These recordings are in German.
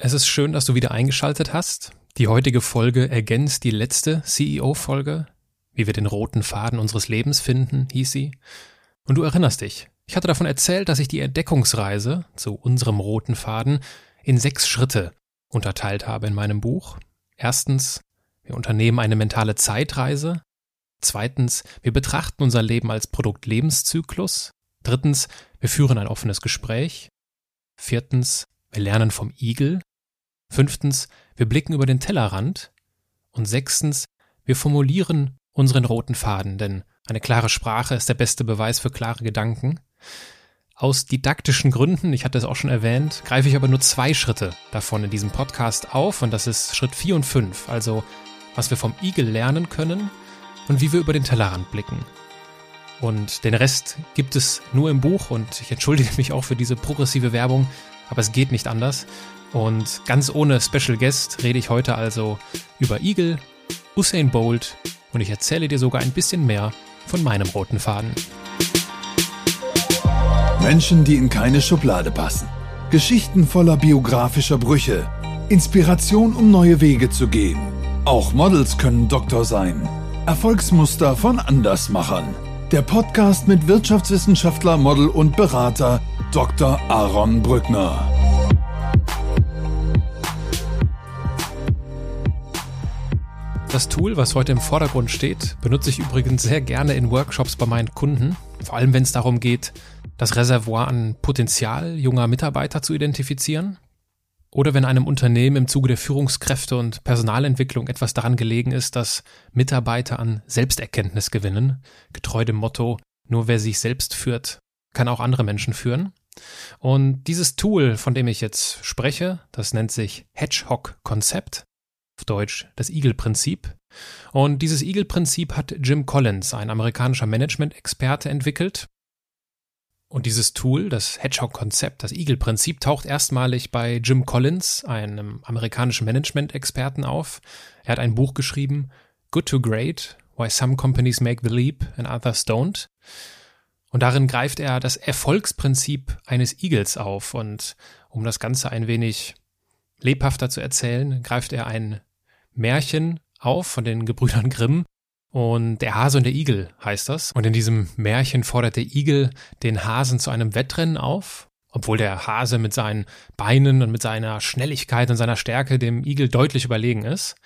Es ist schön, dass du wieder eingeschaltet hast. Die heutige Folge ergänzt die letzte CEO-Folge. Wie wir den roten Faden unseres Lebens finden, hieß sie. Und du erinnerst dich. Ich hatte davon erzählt, dass ich die Entdeckungsreise zu unserem roten Faden in sechs Schritte unterteilt habe in meinem Buch. Erstens, wir unternehmen eine mentale Zeitreise. Zweitens, wir betrachten unser Leben als Produkt-Lebenszyklus. Drittens, wir führen ein offenes Gespräch. Viertens, wir lernen vom Igel. Fünftens, wir blicken über den Tellerrand. Und sechstens, wir formulieren unseren roten Faden, denn eine klare Sprache ist der beste Beweis für klare Gedanken. Aus didaktischen Gründen, ich hatte es auch schon erwähnt, greife ich aber nur zwei Schritte davon in diesem Podcast auf und das ist Schritt 4 und 5, also was wir vom Igel lernen können und wie wir über den Tellerrand blicken. Und den Rest gibt es nur im Buch und ich entschuldige mich auch für diese progressive Werbung, aber es geht nicht anders. Und ganz ohne Special Guest rede ich heute also über Eagle, Usain Bolt und ich erzähle dir sogar ein bisschen mehr von meinem roten Faden. Menschen, die in keine Schublade passen. Geschichten voller biografischer Brüche. Inspiration, um neue Wege zu gehen. Auch Models können Doktor sein. Erfolgsmuster von Andersmachern. Der Podcast mit Wirtschaftswissenschaftler, Model und Berater Dr. Aaron Brückner. Das Tool, was heute im Vordergrund steht, benutze ich übrigens sehr gerne in Workshops bei meinen Kunden, vor allem wenn es darum geht, das Reservoir an Potenzial junger Mitarbeiter zu identifizieren. Oder wenn einem Unternehmen im Zuge der Führungskräfte und Personalentwicklung etwas daran gelegen ist, dass Mitarbeiter an Selbsterkenntnis gewinnen, getreu dem Motto, nur wer sich selbst führt, kann auch andere Menschen führen. Und dieses Tool, von dem ich jetzt spreche, das nennt sich Hedgehog-Konzept, auf Deutsch das Eagle-Prinzip. Und dieses Eagle-Prinzip hat Jim Collins, ein amerikanischer Management-Experte, entwickelt. Und dieses Tool, das Hedgehog-Konzept, das Eagle-Prinzip, taucht erstmalig bei Jim Collins, einem amerikanischen Management-Experten, auf. Er hat ein Buch geschrieben, Good to Great, Why Some Companies Make the Leap and Others Don't. Und darin greift er das Erfolgsprinzip eines Igels auf. Und um das Ganze ein wenig lebhafter zu erzählen, greift er ein Märchen auf von den Gebrüdern Grimm. Und der Hase und der Igel heißt das. Und in diesem Märchen fordert der Igel den Hasen zu einem Wettrennen auf, obwohl der Hase mit seinen Beinen und mit seiner Schnelligkeit und seiner Stärke dem Igel deutlich überlegen ist.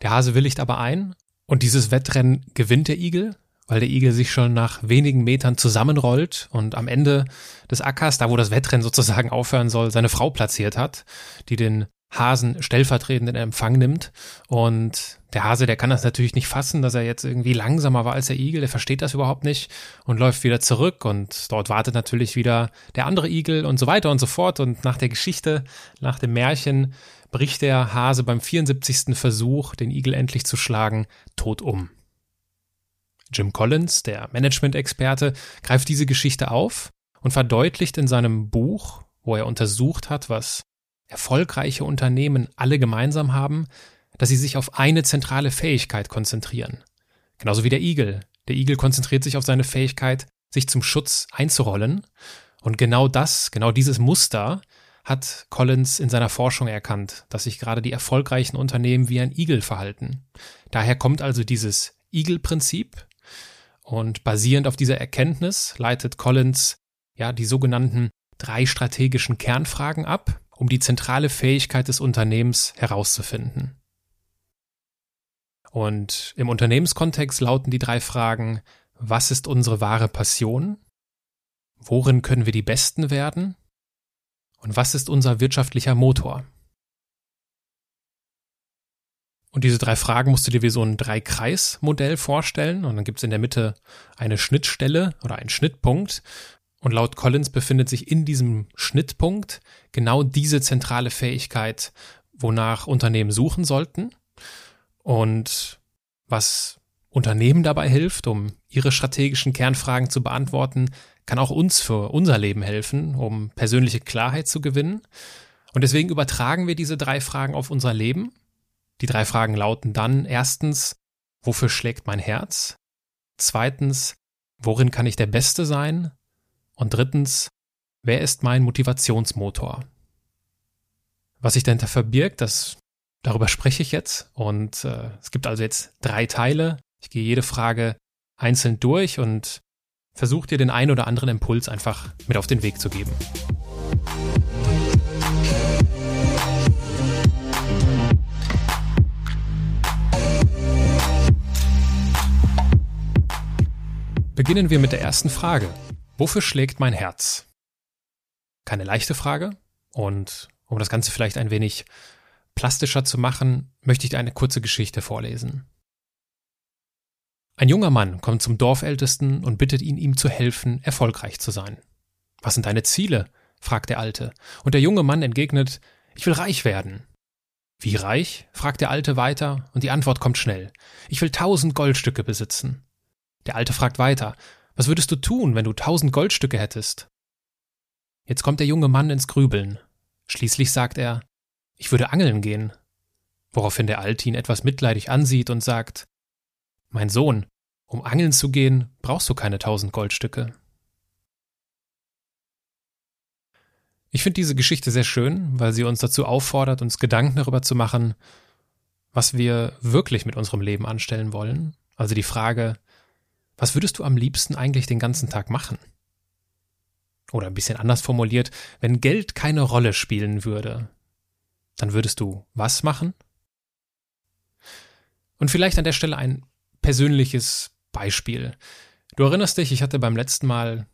Der Hase willigt aber ein und dieses Wettrennen gewinnt der Igel weil der Igel sich schon nach wenigen Metern zusammenrollt und am Ende des Ackers, da wo das Wettrennen sozusagen aufhören soll, seine Frau platziert hat, die den Hasen stellvertretend in Empfang nimmt. Und der Hase, der kann das natürlich nicht fassen, dass er jetzt irgendwie langsamer war als der Igel. Der versteht das überhaupt nicht und läuft wieder zurück. Und dort wartet natürlich wieder der andere Igel und so weiter und so fort. Und nach der Geschichte, nach dem Märchen, bricht der Hase beim 74. Versuch, den Igel endlich zu schlagen, tot um. Jim Collins, der Management-Experte, greift diese Geschichte auf und verdeutlicht in seinem Buch, wo er untersucht hat, was erfolgreiche Unternehmen alle gemeinsam haben, dass sie sich auf eine zentrale Fähigkeit konzentrieren. Genauso wie der Igel. Der Igel konzentriert sich auf seine Fähigkeit, sich zum Schutz einzurollen. Und genau das, genau dieses Muster hat Collins in seiner Forschung erkannt, dass sich gerade die erfolgreichen Unternehmen wie ein Igel verhalten. Daher kommt also dieses Igel-Prinzip, und basierend auf dieser Erkenntnis leitet Collins ja die sogenannten drei strategischen Kernfragen ab, um die zentrale Fähigkeit des Unternehmens herauszufinden. Und im Unternehmenskontext lauten die drei Fragen, was ist unsere wahre Passion? Worin können wir die Besten werden? Und was ist unser wirtschaftlicher Motor? Und diese drei Fragen musst du dir wie so ein Drei-Kreis-Modell vorstellen. Und dann gibt es in der Mitte eine Schnittstelle oder einen Schnittpunkt. Und laut Collins befindet sich in diesem Schnittpunkt genau diese zentrale Fähigkeit, wonach Unternehmen suchen sollten. Und was Unternehmen dabei hilft, um ihre strategischen Kernfragen zu beantworten, kann auch uns für unser Leben helfen, um persönliche Klarheit zu gewinnen. Und deswegen übertragen wir diese drei Fragen auf unser Leben die drei Fragen lauten dann erstens, wofür schlägt mein Herz? Zweitens, worin kann ich der Beste sein? Und drittens, wer ist mein Motivationsmotor? Was sich dahinter verbirgt, das darüber spreche ich jetzt. Und äh, es gibt also jetzt drei Teile. Ich gehe jede Frage einzeln durch und versuche dir den einen oder anderen Impuls einfach mit auf den Weg zu geben. Beginnen wir mit der ersten Frage. Wofür schlägt mein Herz? Keine leichte Frage. Und um das Ganze vielleicht ein wenig plastischer zu machen, möchte ich dir eine kurze Geschichte vorlesen. Ein junger Mann kommt zum Dorfältesten und bittet ihn, ihm zu helfen, erfolgreich zu sein. Was sind deine Ziele? fragt der Alte. Und der junge Mann entgegnet, ich will reich werden. Wie reich? fragt der Alte weiter, und die Antwort kommt schnell. Ich will tausend Goldstücke besitzen. Der Alte fragt weiter, was würdest du tun, wenn du tausend Goldstücke hättest? Jetzt kommt der junge Mann ins Grübeln. Schließlich sagt er, ich würde angeln gehen. Woraufhin der Alte ihn etwas mitleidig ansieht und sagt, mein Sohn, um angeln zu gehen, brauchst du keine tausend Goldstücke. Ich finde diese Geschichte sehr schön, weil sie uns dazu auffordert, uns Gedanken darüber zu machen, was wir wirklich mit unserem Leben anstellen wollen. Also die Frage, was würdest du am liebsten eigentlich den ganzen Tag machen? Oder ein bisschen anders formuliert, wenn Geld keine Rolle spielen würde, dann würdest du was machen? Und vielleicht an der Stelle ein persönliches Beispiel. Du erinnerst dich, ich hatte beim letzten Mal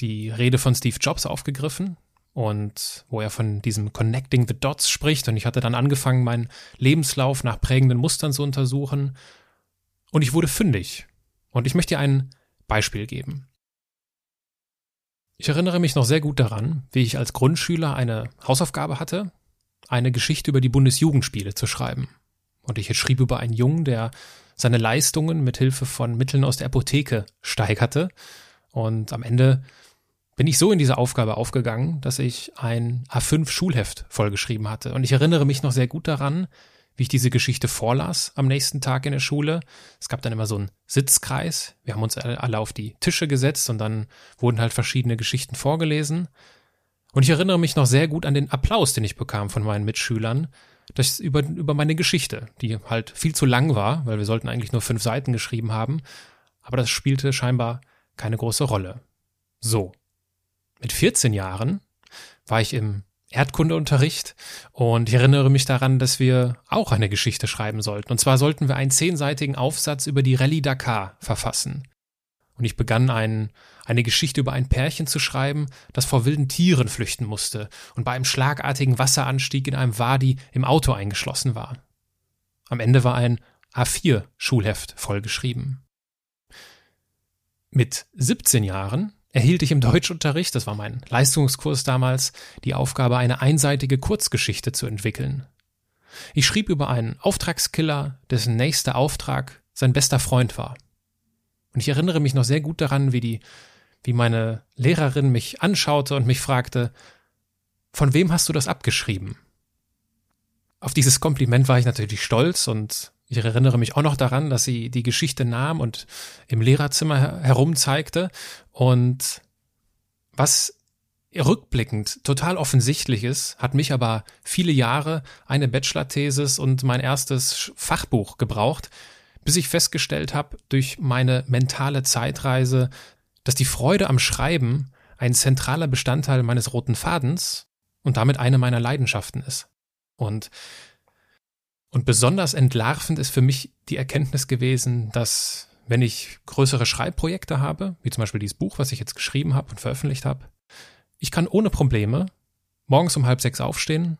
die Rede von Steve Jobs aufgegriffen und wo er von diesem Connecting the Dots spricht und ich hatte dann angefangen, meinen Lebenslauf nach prägenden Mustern zu untersuchen und ich wurde fündig und ich möchte dir ein Beispiel geben. Ich erinnere mich noch sehr gut daran, wie ich als Grundschüler eine Hausaufgabe hatte, eine Geschichte über die Bundesjugendspiele zu schreiben. Und ich schrieb über einen Jungen, der seine Leistungen mit Hilfe von Mitteln aus der Apotheke steigerte. Und am Ende bin ich so in diese Aufgabe aufgegangen, dass ich ein A5 Schulheft vollgeschrieben hatte. Und ich erinnere mich noch sehr gut daran, wie ich diese Geschichte vorlas am nächsten Tag in der Schule. Es gab dann immer so einen Sitzkreis. Wir haben uns alle auf die Tische gesetzt und dann wurden halt verschiedene Geschichten vorgelesen. Und ich erinnere mich noch sehr gut an den Applaus, den ich bekam von meinen Mitschülern, das über, über meine Geschichte, die halt viel zu lang war, weil wir sollten eigentlich nur fünf Seiten geschrieben haben. Aber das spielte scheinbar keine große Rolle. So. Mit 14 Jahren war ich im Erdkundeunterricht und ich erinnere mich daran, dass wir auch eine Geschichte schreiben sollten. Und zwar sollten wir einen zehnseitigen Aufsatz über die Rallye Dakar verfassen. Und ich begann ein, eine Geschichte über ein Pärchen zu schreiben, das vor wilden Tieren flüchten musste und bei einem schlagartigen Wasseranstieg in einem Wadi im Auto eingeschlossen war. Am Ende war ein A4-Schulheft vollgeschrieben. Mit 17 Jahren erhielt ich im Deutschunterricht, das war mein Leistungskurs damals, die Aufgabe, eine einseitige Kurzgeschichte zu entwickeln. Ich schrieb über einen Auftragskiller, dessen nächster Auftrag sein bester Freund war. Und ich erinnere mich noch sehr gut daran, wie die, wie meine Lehrerin mich anschaute und mich fragte, von wem hast du das abgeschrieben? Auf dieses Kompliment war ich natürlich stolz und ich erinnere mich auch noch daran, dass sie die Geschichte nahm und im Lehrerzimmer herum zeigte. Und was rückblickend total offensichtlich ist, hat mich aber viele Jahre eine Bachelor-Thesis und mein erstes Fachbuch gebraucht, bis ich festgestellt habe durch meine mentale Zeitreise, dass die Freude am Schreiben ein zentraler Bestandteil meines roten Fadens und damit eine meiner Leidenschaften ist. Und und besonders entlarvend ist für mich die Erkenntnis gewesen, dass wenn ich größere Schreibprojekte habe, wie zum Beispiel dieses Buch, was ich jetzt geschrieben habe und veröffentlicht habe, ich kann ohne Probleme morgens um halb sechs aufstehen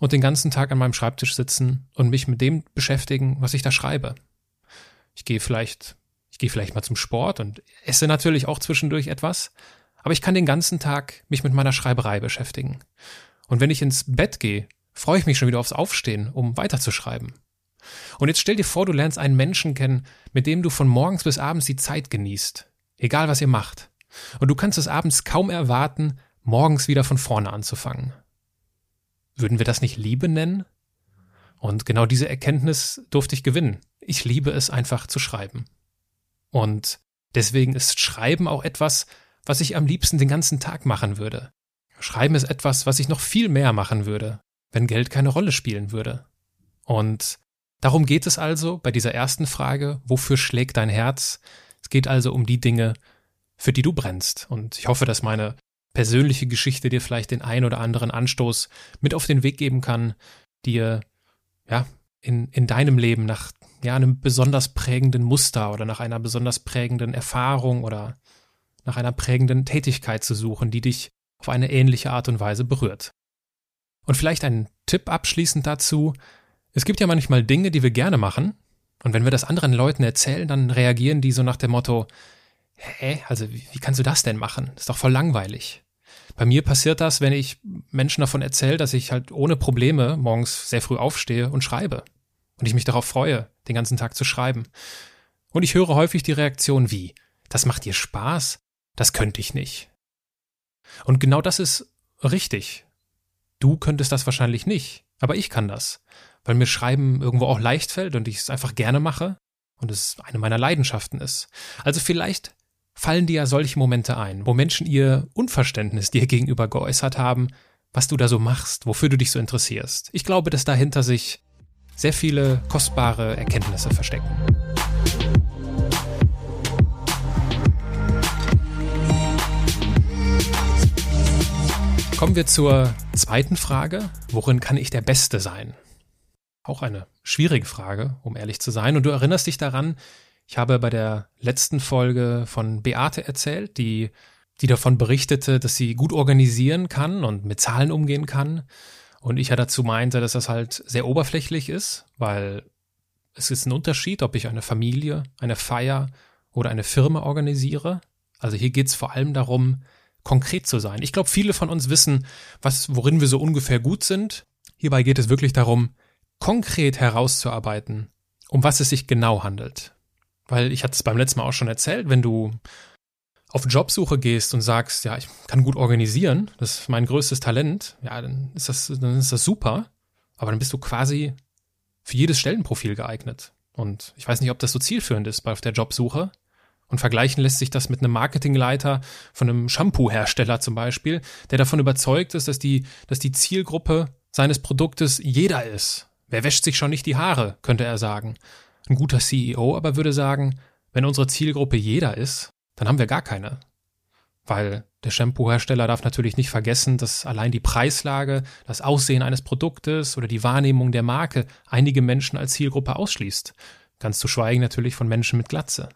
und den ganzen Tag an meinem Schreibtisch sitzen und mich mit dem beschäftigen, was ich da schreibe. Ich gehe vielleicht, ich gehe vielleicht mal zum Sport und esse natürlich auch zwischendurch etwas, aber ich kann den ganzen Tag mich mit meiner Schreiberei beschäftigen. Und wenn ich ins Bett gehe, freue ich mich schon wieder aufs Aufstehen, um weiterzuschreiben. Und jetzt stell dir vor, du lernst einen Menschen kennen, mit dem du von morgens bis abends die Zeit genießt, egal was ihr macht. Und du kannst es abends kaum erwarten, morgens wieder von vorne anzufangen. Würden wir das nicht Liebe nennen? Und genau diese Erkenntnis durfte ich gewinnen. Ich liebe es einfach zu schreiben. Und deswegen ist Schreiben auch etwas, was ich am liebsten den ganzen Tag machen würde. Schreiben ist etwas, was ich noch viel mehr machen würde, wenn Geld keine Rolle spielen würde. Und darum geht es also bei dieser ersten Frage, wofür schlägt dein Herz? Es geht also um die Dinge, für die du brennst. Und ich hoffe, dass meine persönliche Geschichte dir vielleicht den ein oder anderen Anstoß mit auf den Weg geben kann, dir ja in, in deinem Leben nach ja, einem besonders prägenden Muster oder nach einer besonders prägenden Erfahrung oder nach einer prägenden Tätigkeit zu suchen, die dich auf eine ähnliche Art und Weise berührt. Und vielleicht ein Tipp abschließend dazu. Es gibt ja manchmal Dinge, die wir gerne machen. Und wenn wir das anderen Leuten erzählen, dann reagieren die so nach dem Motto, hä, also wie, wie kannst du das denn machen? Das ist doch voll langweilig. Bei mir passiert das, wenn ich Menschen davon erzähle, dass ich halt ohne Probleme morgens sehr früh aufstehe und schreibe. Und ich mich darauf freue, den ganzen Tag zu schreiben. Und ich höre häufig die Reaktion wie, das macht dir Spaß? Das könnte ich nicht. Und genau das ist richtig. Du könntest das wahrscheinlich nicht, aber ich kann das, weil mir Schreiben irgendwo auch leicht fällt und ich es einfach gerne mache und es eine meiner Leidenschaften ist. Also vielleicht fallen dir ja solche Momente ein, wo Menschen ihr Unverständnis dir gegenüber geäußert haben, was du da so machst, wofür du dich so interessierst. Ich glaube, dass dahinter sich sehr viele kostbare Erkenntnisse verstecken. Kommen wir zur zweiten Frage. Worin kann ich der Beste sein? Auch eine schwierige Frage, um ehrlich zu sein. Und du erinnerst dich daran, ich habe bei der letzten Folge von Beate erzählt, die, die davon berichtete, dass sie gut organisieren kann und mit Zahlen umgehen kann. Und ich ja dazu meinte, dass das halt sehr oberflächlich ist, weil es ist ein Unterschied, ob ich eine Familie, eine Feier oder eine Firma organisiere. Also hier geht es vor allem darum, konkret zu sein. Ich glaube, viele von uns wissen, was, worin wir so ungefähr gut sind. Hierbei geht es wirklich darum, konkret herauszuarbeiten, um was es sich genau handelt. Weil ich hatte es beim letzten Mal auch schon erzählt, wenn du auf Jobsuche gehst und sagst, ja, ich kann gut organisieren, das ist mein größtes Talent, ja, dann ist das, dann ist das super. Aber dann bist du quasi für jedes Stellenprofil geeignet. Und ich weiß nicht, ob das so zielführend ist bei der Jobsuche. Und vergleichen lässt sich das mit einem Marketingleiter von einem Shampoo-Hersteller zum Beispiel, der davon überzeugt ist, dass die, dass die Zielgruppe seines Produktes jeder ist. Wer wäscht sich schon nicht die Haare, könnte er sagen. Ein guter CEO aber würde sagen, wenn unsere Zielgruppe jeder ist, dann haben wir gar keine. Weil der Shampoo-Hersteller darf natürlich nicht vergessen, dass allein die Preislage, das Aussehen eines Produktes oder die Wahrnehmung der Marke einige Menschen als Zielgruppe ausschließt. Ganz zu schweigen natürlich von Menschen mit Glatze.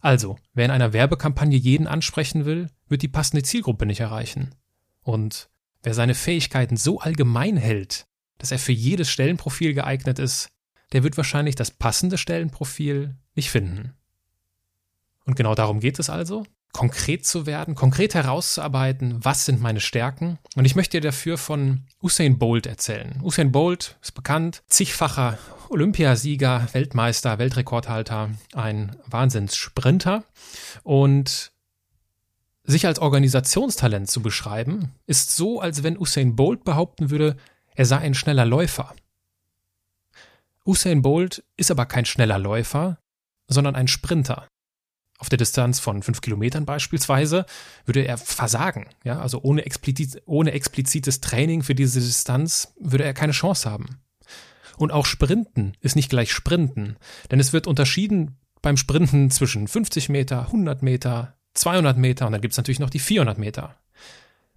Also, wer in einer Werbekampagne jeden ansprechen will, wird die passende Zielgruppe nicht erreichen. Und wer seine Fähigkeiten so allgemein hält, dass er für jedes Stellenprofil geeignet ist, der wird wahrscheinlich das passende Stellenprofil nicht finden. Und genau darum geht es also, konkret zu werden, konkret herauszuarbeiten, was sind meine Stärken. Und ich möchte dir dafür von Usain Bolt erzählen. Usain Bolt ist bekannt, zigfacher Olympiasieger, Weltmeister, Weltrekordhalter, ein Wahnsinnssprinter. Und sich als Organisationstalent zu beschreiben, ist so, als wenn Usain Bolt behaupten würde, er sei ein schneller Läufer. Usain Bolt ist aber kein schneller Läufer, sondern ein Sprinter. Auf der Distanz von fünf Kilometern beispielsweise würde er versagen. Ja, also ohne, explizit, ohne explizites Training für diese Distanz würde er keine Chance haben. Und auch Sprinten ist nicht gleich Sprinten, denn es wird unterschieden beim Sprinten zwischen 50 Meter, 100 Meter, 200 Meter und dann gibt es natürlich noch die 400 Meter.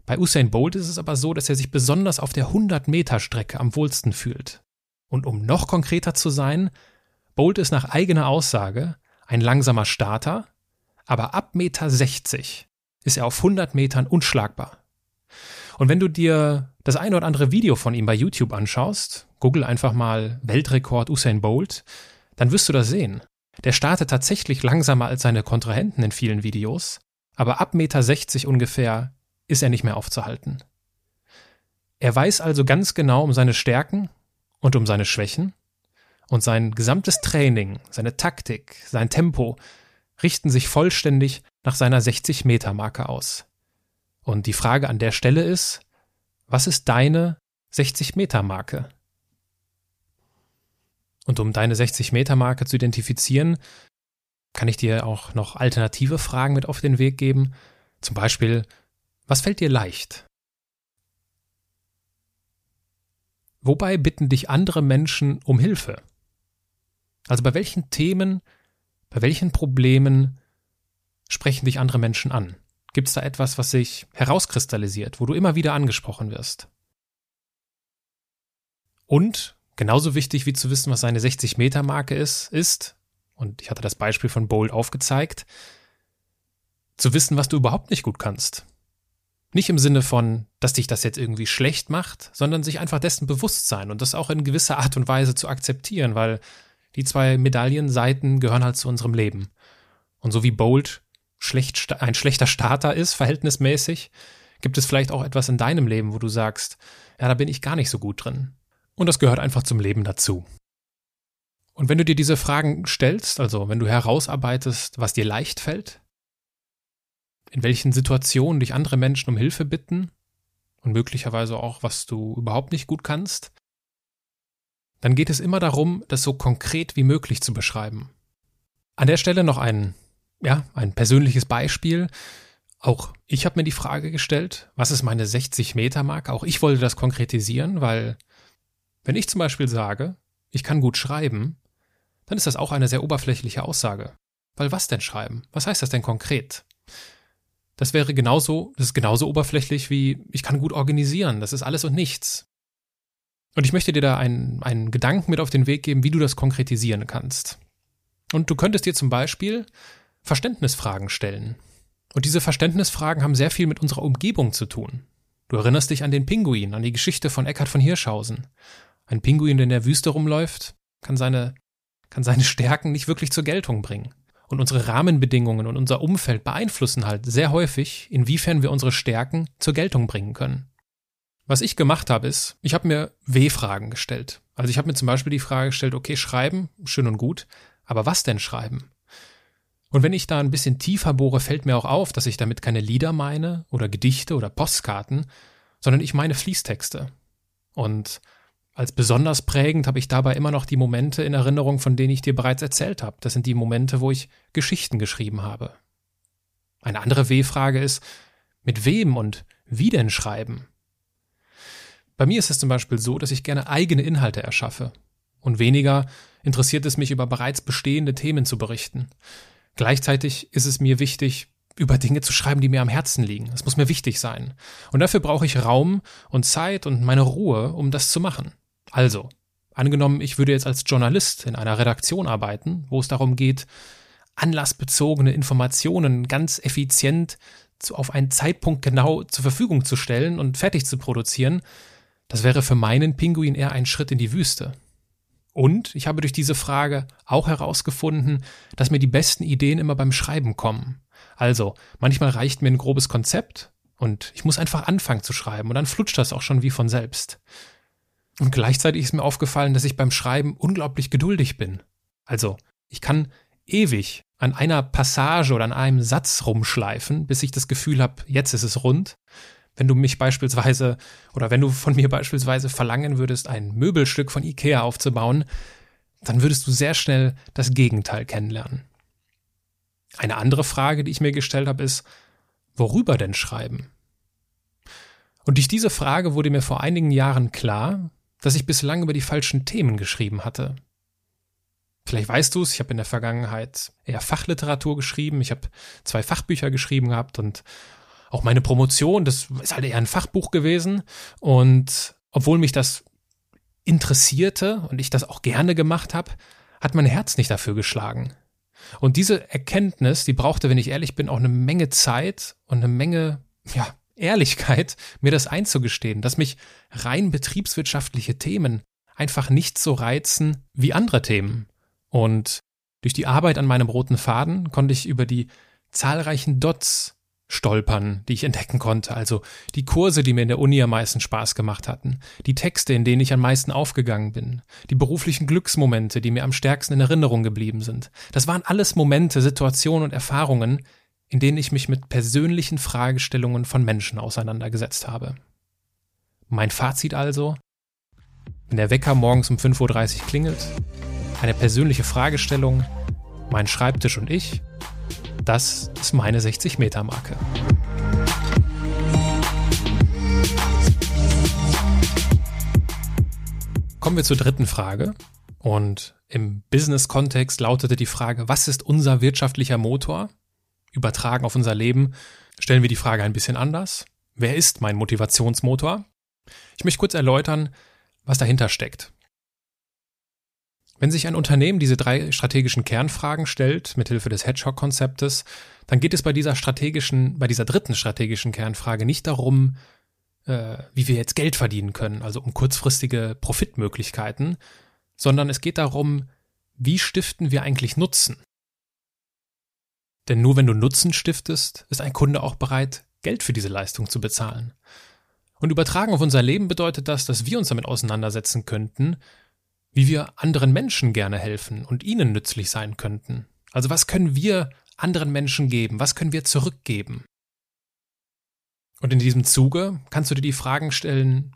Bei Usain Bolt ist es aber so, dass er sich besonders auf der 100 Meter Strecke am wohlsten fühlt. Und um noch konkreter zu sein, Bolt ist nach eigener Aussage ein langsamer Starter, aber ab Meter 60 ist er auf 100 Metern unschlagbar. Und wenn du dir das ein oder andere Video von ihm bei YouTube anschaust, google einfach mal Weltrekord Usain Bolt, dann wirst du das sehen. Der startet tatsächlich langsamer als seine Kontrahenten in vielen Videos, aber ab Meter 60 ungefähr ist er nicht mehr aufzuhalten. Er weiß also ganz genau um seine Stärken und um seine Schwächen und sein gesamtes Training, seine Taktik, sein Tempo richten sich vollständig nach seiner 60-Meter-Marke aus. Und die Frage an der Stelle ist, was ist deine 60-Meter-Marke? Und um deine 60-Meter-Marke zu identifizieren, kann ich dir auch noch alternative Fragen mit auf den Weg geben. Zum Beispiel, was fällt dir leicht? wobei bitten dich andere Menschen um Hilfe? Also bei welchen Themen, bei welchen Problemen sprechen dich andere Menschen an? Gibt es da etwas, was sich herauskristallisiert, wo du immer wieder angesprochen wirst? Und genauso wichtig wie zu wissen, was seine 60-Meter-Marke ist, ist, und ich hatte das Beispiel von Bold aufgezeigt, zu wissen, was du überhaupt nicht gut kannst. Nicht im Sinne von, dass dich das jetzt irgendwie schlecht macht, sondern sich einfach dessen bewusst sein und das auch in gewisser Art und Weise zu akzeptieren, weil die zwei Medaillenseiten gehören halt zu unserem Leben. Und so wie Bold schlecht, ein schlechter Starter ist, verhältnismäßig, gibt es vielleicht auch etwas in deinem Leben, wo du sagst, ja, da bin ich gar nicht so gut drin. Und das gehört einfach zum Leben dazu. Und wenn du dir diese Fragen stellst, also wenn du herausarbeitest, was dir leicht fällt, in welchen Situationen dich andere Menschen um Hilfe bitten und möglicherweise auch, was du überhaupt nicht gut kannst, dann geht es immer darum, das so konkret wie möglich zu beschreiben. An der Stelle noch ein, ja, ein persönliches Beispiel. Auch ich habe mir die Frage gestellt, was ist meine 60 Meter Marke? Auch ich wollte das konkretisieren, weil wenn ich zum Beispiel sage, ich kann gut schreiben, dann ist das auch eine sehr oberflächliche Aussage. Weil was denn schreiben? Was heißt das denn konkret? Das wäre genauso, das ist genauso oberflächlich wie ich kann gut organisieren. Das ist alles und nichts. Und ich möchte dir da einen, einen Gedanken mit auf den Weg geben, wie du das konkretisieren kannst. Und du könntest dir zum Beispiel Verständnisfragen stellen. Und diese Verständnisfragen haben sehr viel mit unserer Umgebung zu tun. Du erinnerst dich an den Pinguin, an die Geschichte von Eckhard von Hirschhausen. Ein Pinguin, der in der Wüste rumläuft, kann seine, kann seine Stärken nicht wirklich zur Geltung bringen. Und unsere Rahmenbedingungen und unser Umfeld beeinflussen halt sehr häufig, inwiefern wir unsere Stärken zur Geltung bringen können. Was ich gemacht habe, ist, ich habe mir W-Fragen gestellt. Also ich habe mir zum Beispiel die Frage gestellt, okay, schreiben, schön und gut, aber was denn schreiben? Und wenn ich da ein bisschen tiefer bohre, fällt mir auch auf, dass ich damit keine Lieder meine oder Gedichte oder Postkarten, sondern ich meine Fließtexte. Und als besonders prägend habe ich dabei immer noch die Momente in Erinnerung, von denen ich dir bereits erzählt habe. Das sind die Momente, wo ich Geschichten geschrieben habe. Eine andere W-Frage ist, mit wem und wie denn schreiben? Bei mir ist es zum Beispiel so, dass ich gerne eigene Inhalte erschaffe. Und weniger interessiert es mich, über bereits bestehende Themen zu berichten. Gleichzeitig ist es mir wichtig, über Dinge zu schreiben, die mir am Herzen liegen. Es muss mir wichtig sein. Und dafür brauche ich Raum und Zeit und meine Ruhe, um das zu machen. Also, angenommen, ich würde jetzt als Journalist in einer Redaktion arbeiten, wo es darum geht, anlassbezogene Informationen ganz effizient auf einen Zeitpunkt genau zur Verfügung zu stellen und fertig zu produzieren, das wäre für meinen Pinguin eher ein Schritt in die Wüste. Und ich habe durch diese Frage auch herausgefunden, dass mir die besten Ideen immer beim Schreiben kommen. Also, manchmal reicht mir ein grobes Konzept und ich muss einfach anfangen zu schreiben und dann flutscht das auch schon wie von selbst. Und gleichzeitig ist mir aufgefallen, dass ich beim Schreiben unglaublich geduldig bin. Also, ich kann ewig an einer Passage oder an einem Satz rumschleifen, bis ich das Gefühl habe, jetzt ist es rund. Wenn du mich beispielsweise oder wenn du von mir beispielsweise verlangen würdest, ein Möbelstück von Ikea aufzubauen, dann würdest du sehr schnell das Gegenteil kennenlernen. Eine andere Frage, die ich mir gestellt habe, ist, worüber denn schreiben? Und durch diese Frage wurde mir vor einigen Jahren klar, dass ich bislang über die falschen Themen geschrieben hatte. Vielleicht weißt du es, ich habe in der Vergangenheit eher Fachliteratur geschrieben, ich habe zwei Fachbücher geschrieben gehabt und auch meine Promotion, das ist halt eher ein Fachbuch gewesen. Und obwohl mich das interessierte und ich das auch gerne gemacht habe, hat mein Herz nicht dafür geschlagen. Und diese Erkenntnis, die brauchte, wenn ich ehrlich bin, auch eine Menge Zeit und eine Menge, ja, Ehrlichkeit, mir das einzugestehen, dass mich rein betriebswirtschaftliche Themen einfach nicht so reizen wie andere Themen. Und durch die Arbeit an meinem roten Faden konnte ich über die zahlreichen Dots stolpern, die ich entdecken konnte, also die Kurse, die mir in der Uni am meisten Spaß gemacht hatten, die Texte, in denen ich am meisten aufgegangen bin, die beruflichen Glücksmomente, die mir am stärksten in Erinnerung geblieben sind. Das waren alles Momente, Situationen und Erfahrungen, in denen ich mich mit persönlichen Fragestellungen von Menschen auseinandergesetzt habe. Mein Fazit also, wenn der Wecker morgens um 5.30 Uhr klingelt, eine persönliche Fragestellung, mein Schreibtisch und ich, das ist meine 60-Meter-Marke. Kommen wir zur dritten Frage. Und im Business-Kontext lautete die Frage, was ist unser wirtschaftlicher Motor? Übertragen auf unser Leben stellen wir die Frage ein bisschen anders. Wer ist mein Motivationsmotor? Ich möchte kurz erläutern, was dahinter steckt. Wenn sich ein Unternehmen diese drei strategischen Kernfragen stellt, mithilfe des Hedgehog-Konzeptes, dann geht es bei dieser strategischen, bei dieser dritten strategischen Kernfrage nicht darum, äh, wie wir jetzt Geld verdienen können, also um kurzfristige Profitmöglichkeiten, sondern es geht darum, wie stiften wir eigentlich Nutzen? Denn nur wenn du Nutzen stiftest, ist ein Kunde auch bereit, Geld für diese Leistung zu bezahlen. Und übertragen auf unser Leben bedeutet das, dass wir uns damit auseinandersetzen könnten, wie wir anderen Menschen gerne helfen und ihnen nützlich sein könnten. Also was können wir anderen Menschen geben? Was können wir zurückgeben? Und in diesem Zuge kannst du dir die Fragen stellen,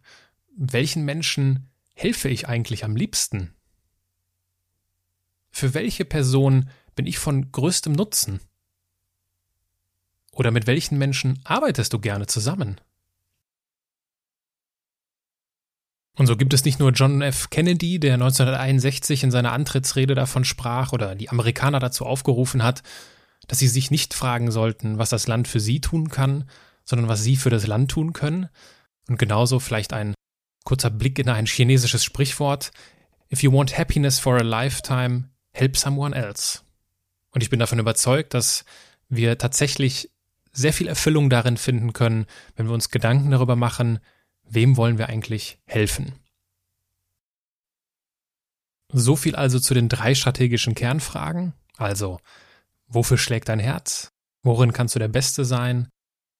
welchen Menschen helfe ich eigentlich am liebsten? Für welche Person bin ich von größtem Nutzen? Oder mit welchen Menschen arbeitest du gerne zusammen? Und so gibt es nicht nur John F. Kennedy, der 1961 in seiner Antrittsrede davon sprach oder die Amerikaner dazu aufgerufen hat, dass sie sich nicht fragen sollten, was das Land für sie tun kann, sondern was sie für das Land tun können. Und genauso vielleicht ein kurzer Blick in ein chinesisches Sprichwort. If you want happiness for a lifetime, help someone else. Und ich bin davon überzeugt, dass wir tatsächlich sehr viel Erfüllung darin finden können, wenn wir uns Gedanken darüber machen, Wem wollen wir eigentlich helfen? So viel also zu den drei strategischen Kernfragen. Also, wofür schlägt dein Herz? Worin kannst du der Beste sein?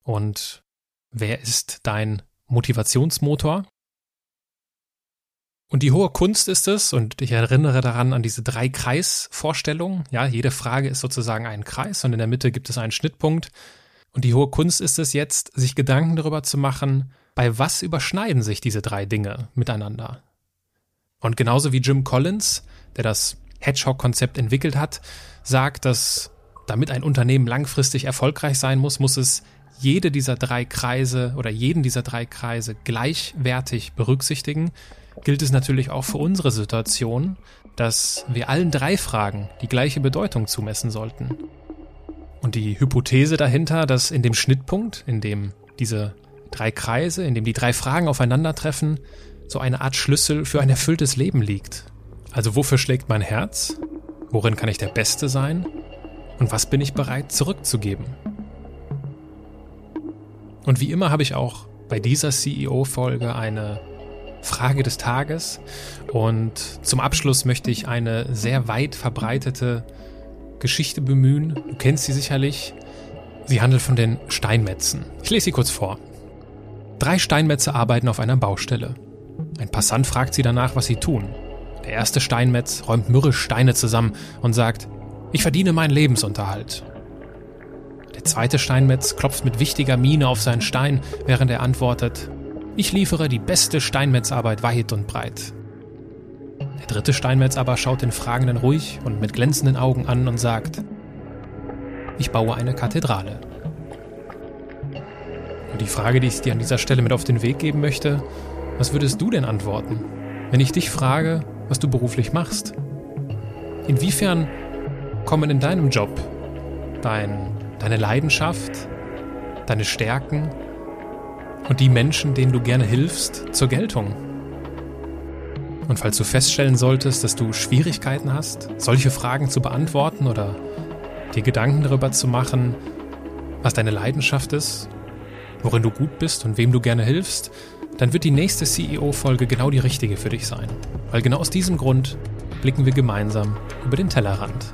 Und wer ist dein Motivationsmotor? Und die hohe Kunst ist es, und ich erinnere daran an diese drei Kreisvorstellungen. Ja, jede Frage ist sozusagen ein Kreis und in der Mitte gibt es einen Schnittpunkt. Und die hohe Kunst ist es jetzt, sich Gedanken darüber zu machen, bei was überschneiden sich diese drei Dinge miteinander? Und genauso wie Jim Collins, der das Hedgehog-Konzept entwickelt hat, sagt, dass damit ein Unternehmen langfristig erfolgreich sein muss, muss es jede dieser drei Kreise oder jeden dieser drei Kreise gleichwertig berücksichtigen, gilt es natürlich auch für unsere Situation, dass wir allen drei Fragen die gleiche Bedeutung zumessen sollten. Und die Hypothese dahinter, dass in dem Schnittpunkt, in dem diese drei Kreise, in dem die drei Fragen aufeinandertreffen, so eine Art Schlüssel für ein erfülltes Leben liegt. Also wofür schlägt mein Herz? Worin kann ich der Beste sein? Und was bin ich bereit zurückzugeben? Und wie immer habe ich auch bei dieser CEO-Folge eine Frage des Tages. Und zum Abschluss möchte ich eine sehr weit verbreitete Geschichte bemühen. Du kennst sie sicherlich. Sie handelt von den Steinmetzen. Ich lese sie kurz vor. Drei Steinmetze arbeiten auf einer Baustelle. Ein Passant fragt sie danach, was sie tun. Der erste Steinmetz räumt mürrisch Steine zusammen und sagt, ich verdiene meinen Lebensunterhalt. Der zweite Steinmetz klopft mit wichtiger Miene auf seinen Stein, während er antwortet, ich liefere die beste Steinmetzarbeit weit und breit. Der dritte Steinmetz aber schaut den Fragenden ruhig und mit glänzenden Augen an und sagt, ich baue eine Kathedrale. Und die Frage, die ich dir an dieser Stelle mit auf den Weg geben möchte, was würdest du denn antworten, wenn ich dich frage, was du beruflich machst? Inwiefern kommen in deinem Job dein, deine Leidenschaft, deine Stärken und die Menschen, denen du gerne hilfst, zur Geltung? Und falls du feststellen solltest, dass du Schwierigkeiten hast, solche Fragen zu beantworten oder dir Gedanken darüber zu machen, was deine Leidenschaft ist worin du gut bist und wem du gerne hilfst, dann wird die nächste CEO-Folge genau die richtige für dich sein. Weil genau aus diesem Grund blicken wir gemeinsam über den Tellerrand.